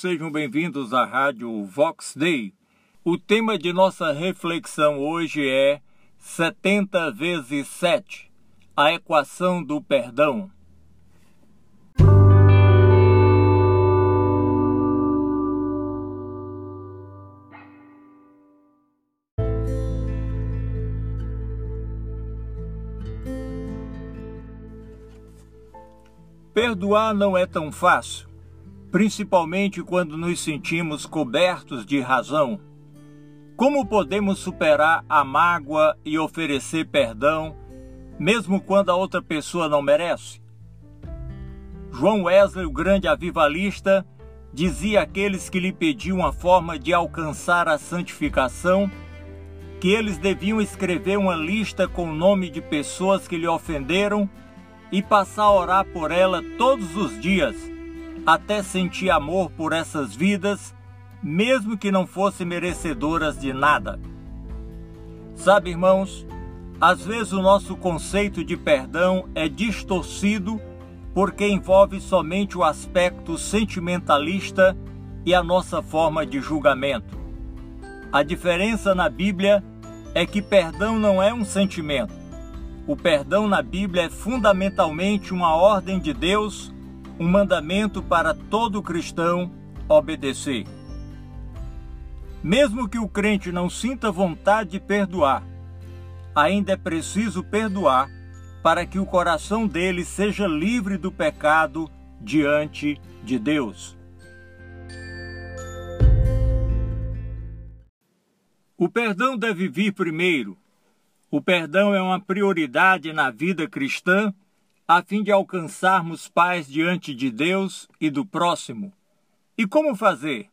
Sejam bem-vindos à Rádio Vox Day. O tema de nossa reflexão hoje é 70 vezes 7 a equação do perdão. Perdoar não é tão fácil principalmente quando nos sentimos cobertos de razão. Como podemos superar a mágoa e oferecer perdão, mesmo quando a outra pessoa não merece? João Wesley, o grande avivalista, dizia àqueles que lhe pediam a forma de alcançar a santificação que eles deviam escrever uma lista com o nome de pessoas que lhe ofenderam e passar a orar por ela todos os dias até sentir amor por essas vidas, mesmo que não fossem merecedoras de nada. Sabe, irmãos, às vezes o nosso conceito de perdão é distorcido porque envolve somente o aspecto sentimentalista e a nossa forma de julgamento. A diferença na Bíblia é que perdão não é um sentimento. O perdão na Bíblia é fundamentalmente uma ordem de Deus um mandamento para todo cristão obedecer. Mesmo que o crente não sinta vontade de perdoar, ainda é preciso perdoar para que o coração dele seja livre do pecado diante de Deus. O perdão deve vir primeiro. O perdão é uma prioridade na vida cristã a fim de alcançarmos paz diante de Deus e do próximo. E como fazer?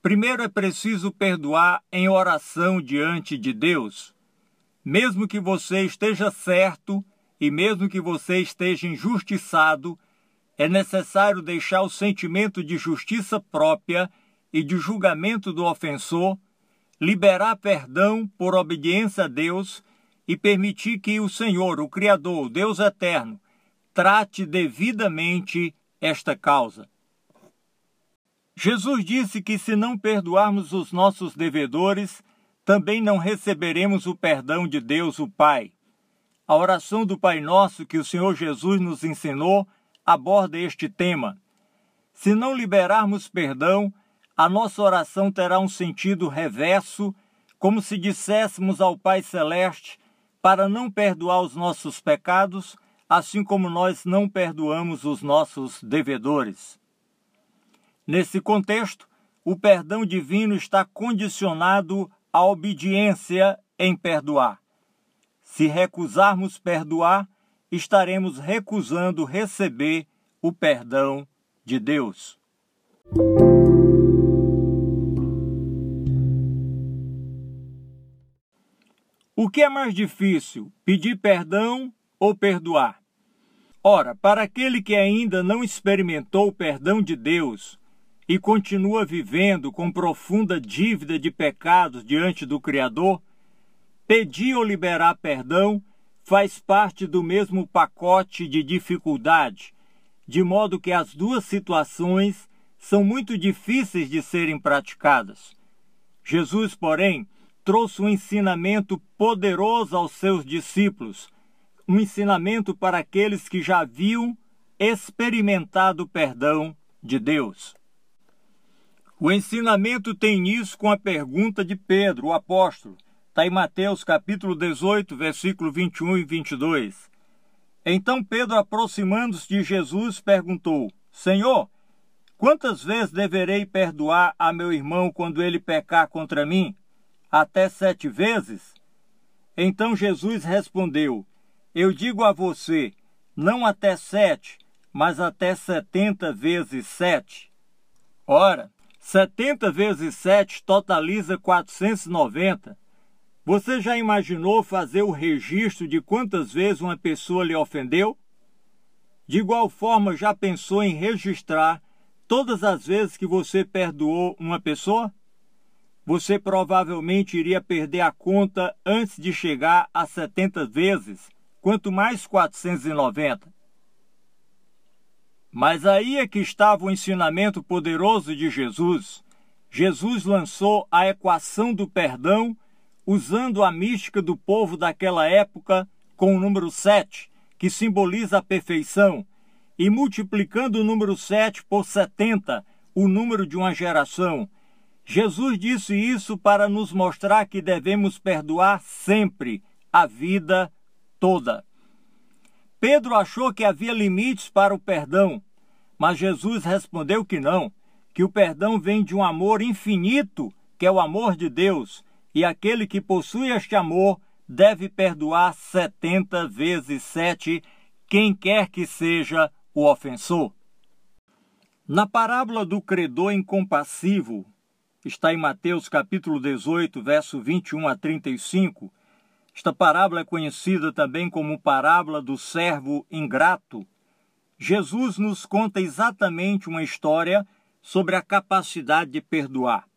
Primeiro é preciso perdoar em oração diante de Deus. Mesmo que você esteja certo e mesmo que você esteja injustiçado, é necessário deixar o sentimento de justiça própria e de julgamento do ofensor, liberar perdão por obediência a Deus e permitir que o Senhor, o Criador, o Deus eterno, trate devidamente esta causa. Jesus disse que se não perdoarmos os nossos devedores, também não receberemos o perdão de Deus, o Pai. A oração do Pai Nosso que o Senhor Jesus nos ensinou aborda este tema. Se não liberarmos perdão, a nossa oração terá um sentido reverso, como se disséssemos ao Pai Celeste para não perdoar os nossos pecados, assim como nós não perdoamos os nossos devedores. Nesse contexto, o perdão divino está condicionado à obediência em perdoar. Se recusarmos perdoar, estaremos recusando receber o perdão de Deus. O que é mais difícil, pedir perdão ou perdoar? Ora, para aquele que ainda não experimentou o perdão de Deus e continua vivendo com profunda dívida de pecados diante do Criador, pedir ou liberar perdão faz parte do mesmo pacote de dificuldade, de modo que as duas situações são muito difíceis de serem praticadas. Jesus, porém, trouxe um ensinamento poderoso aos seus discípulos um ensinamento para aqueles que já haviam experimentado o perdão de Deus. O ensinamento tem início com a pergunta de Pedro, o apóstolo. Está em Mateus capítulo 18, versículo 21 e 22. Então Pedro, aproximando-se de Jesus, perguntou: Senhor, quantas vezes deverei perdoar a meu irmão quando ele pecar contra mim? Até sete vezes? Então Jesus respondeu: eu digo a você, não até sete, mas até setenta vezes sete. Ora, setenta vezes sete totaliza 490. Você já imaginou fazer o registro de quantas vezes uma pessoa lhe ofendeu? De igual forma, já pensou em registrar todas as vezes que você perdoou uma pessoa? Você provavelmente iria perder a conta antes de chegar a 70 vezes quanto mais 490. Mas aí é que estava o ensinamento poderoso de Jesus. Jesus lançou a equação do perdão usando a mística do povo daquela época com o número 7, que simboliza a perfeição, e multiplicando o número 7 por 70, o número de uma geração. Jesus disse isso para nos mostrar que devemos perdoar sempre, a vida toda. Pedro achou que havia limites para o perdão, mas Jesus respondeu que não, que o perdão vem de um amor infinito, que é o amor de Deus, e aquele que possui este amor deve perdoar setenta vezes sete quem quer que seja o ofensor. Na parábola do credor incompassivo, está em Mateus capítulo 18, verso 21 a 35, esta parábola é conhecida também como parábola do servo ingrato. Jesus nos conta exatamente uma história sobre a capacidade de perdoar.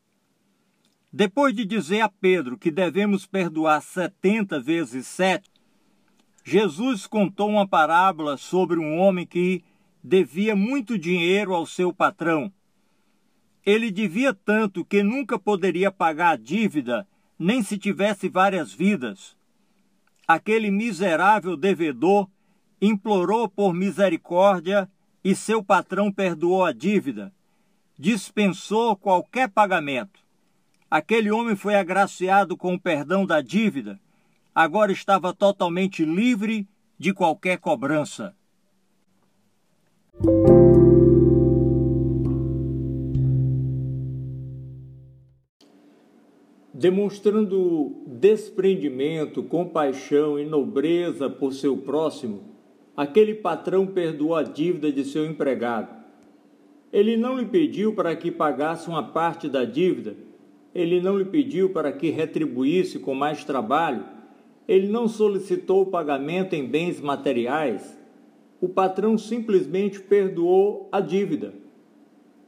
Depois de dizer a Pedro que devemos perdoar 70 vezes 7, Jesus contou uma parábola sobre um homem que devia muito dinheiro ao seu patrão. Ele devia tanto que nunca poderia pagar a dívida, nem se tivesse várias vidas aquele miserável devedor implorou por misericórdia e seu patrão perdoou a dívida, dispensou qualquer pagamento. Aquele homem foi agraciado com o perdão da dívida, agora estava totalmente livre de qualquer cobrança. Demonstrando desprendimento, compaixão e nobreza por seu próximo, aquele patrão perdoou a dívida de seu empregado. Ele não lhe pediu para que pagasse uma parte da dívida, ele não lhe pediu para que retribuísse com mais trabalho, ele não solicitou o pagamento em bens materiais. O patrão simplesmente perdoou a dívida.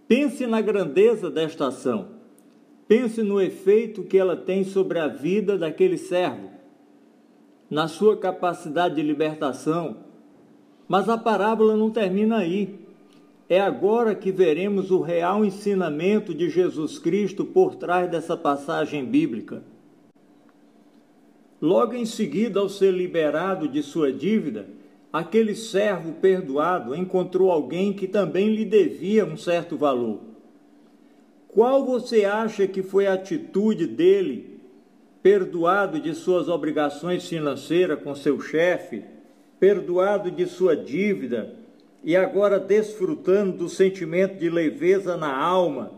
Pense na grandeza desta ação. Pense no efeito que ela tem sobre a vida daquele servo, na sua capacidade de libertação. Mas a parábola não termina aí. É agora que veremos o real ensinamento de Jesus Cristo por trás dessa passagem bíblica. Logo em seguida, ao ser liberado de sua dívida, aquele servo perdoado encontrou alguém que também lhe devia um certo valor. Qual você acha que foi a atitude dele, perdoado de suas obrigações financeiras com seu chefe, perdoado de sua dívida e agora desfrutando do sentimento de leveza na alma?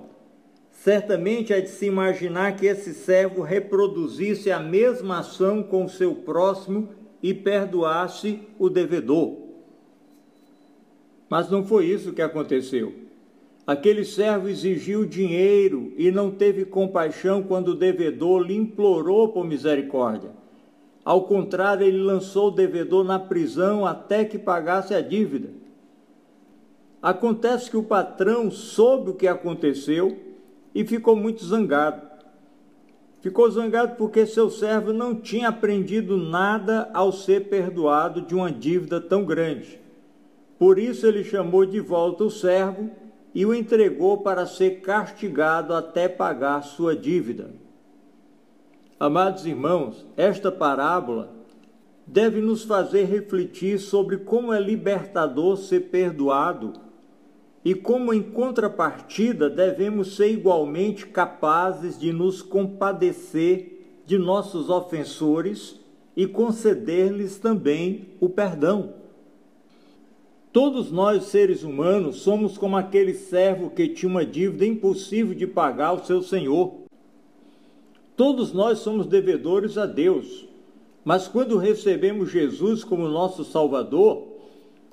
Certamente é de se imaginar que esse servo reproduzisse a mesma ação com seu próximo e perdoasse o devedor. Mas não foi isso que aconteceu. Aquele servo exigiu dinheiro e não teve compaixão quando o devedor lhe implorou por misericórdia. Ao contrário, ele lançou o devedor na prisão até que pagasse a dívida. Acontece que o patrão soube o que aconteceu e ficou muito zangado. Ficou zangado porque seu servo não tinha aprendido nada ao ser perdoado de uma dívida tão grande. Por isso ele chamou de volta o servo e o entregou para ser castigado até pagar sua dívida. Amados irmãos, esta parábola deve nos fazer refletir sobre como é libertador ser perdoado e como, em contrapartida, devemos ser igualmente capazes de nos compadecer de nossos ofensores e conceder-lhes também o perdão. Todos nós, seres humanos, somos como aquele servo que tinha uma dívida impossível de pagar ao seu senhor. Todos nós somos devedores a Deus, mas quando recebemos Jesus como nosso Salvador,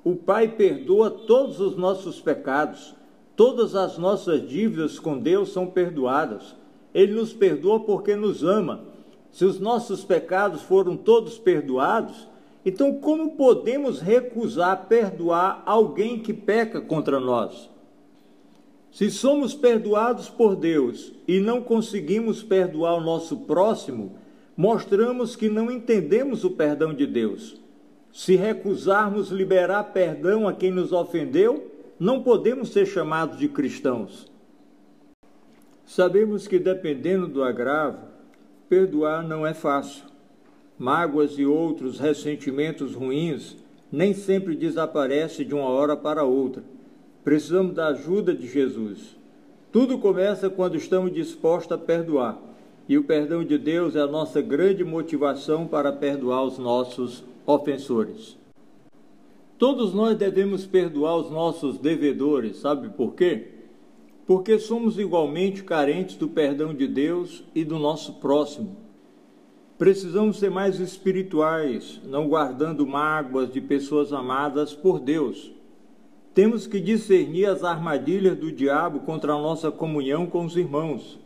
o Pai perdoa todos os nossos pecados, todas as nossas dívidas com Deus são perdoadas. Ele nos perdoa porque nos ama. Se os nossos pecados foram todos perdoados, então, como podemos recusar perdoar alguém que peca contra nós? Se somos perdoados por Deus e não conseguimos perdoar o nosso próximo, mostramos que não entendemos o perdão de Deus. Se recusarmos liberar perdão a quem nos ofendeu, não podemos ser chamados de cristãos. Sabemos que, dependendo do agravo, perdoar não é fácil. Mágoas e outros ressentimentos ruins nem sempre desaparecem de uma hora para outra. Precisamos da ajuda de Jesus. Tudo começa quando estamos dispostos a perdoar. E o perdão de Deus é a nossa grande motivação para perdoar os nossos ofensores. Todos nós devemos perdoar os nossos devedores, sabe por quê? Porque somos igualmente carentes do perdão de Deus e do nosso próximo. Precisamos ser mais espirituais, não guardando mágoas de pessoas amadas por Deus. Temos que discernir as armadilhas do diabo contra a nossa comunhão com os irmãos.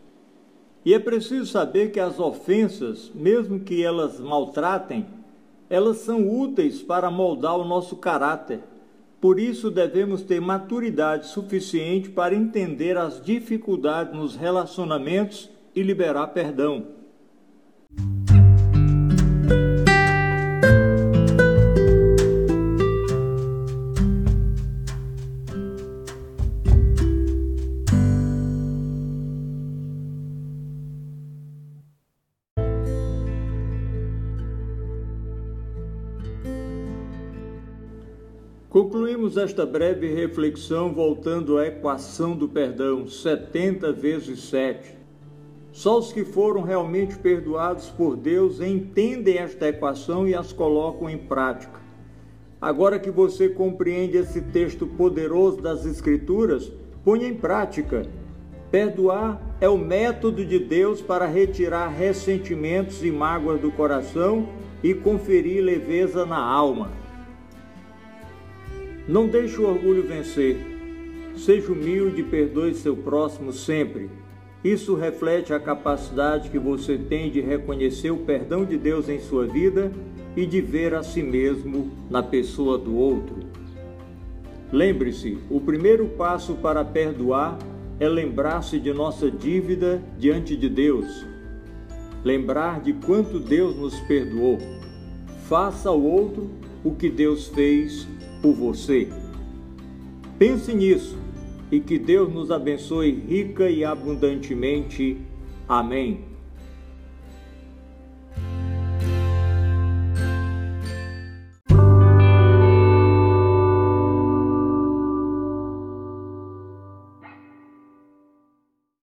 E é preciso saber que as ofensas, mesmo que elas maltratem, elas são úteis para moldar o nosso caráter. Por isso, devemos ter maturidade suficiente para entender as dificuldades nos relacionamentos e liberar perdão. Concluímos esta breve reflexão voltando à equação do perdão, 70 vezes 7. Só os que foram realmente perdoados por Deus entendem esta equação e as colocam em prática. Agora que você compreende esse texto poderoso das Escrituras, ponha em prática. Perdoar é o método de Deus para retirar ressentimentos e mágoas do coração e conferir leveza na alma. Não deixe o orgulho vencer. Seja humilde e perdoe seu próximo sempre. Isso reflete a capacidade que você tem de reconhecer o perdão de Deus em sua vida e de ver a si mesmo na pessoa do outro. Lembre-se: o primeiro passo para perdoar é lembrar-se de nossa dívida diante de Deus. Lembrar de quanto Deus nos perdoou. Faça ao outro o que Deus fez por você. Pense nisso e que Deus nos abençoe rica e abundantemente. Amém.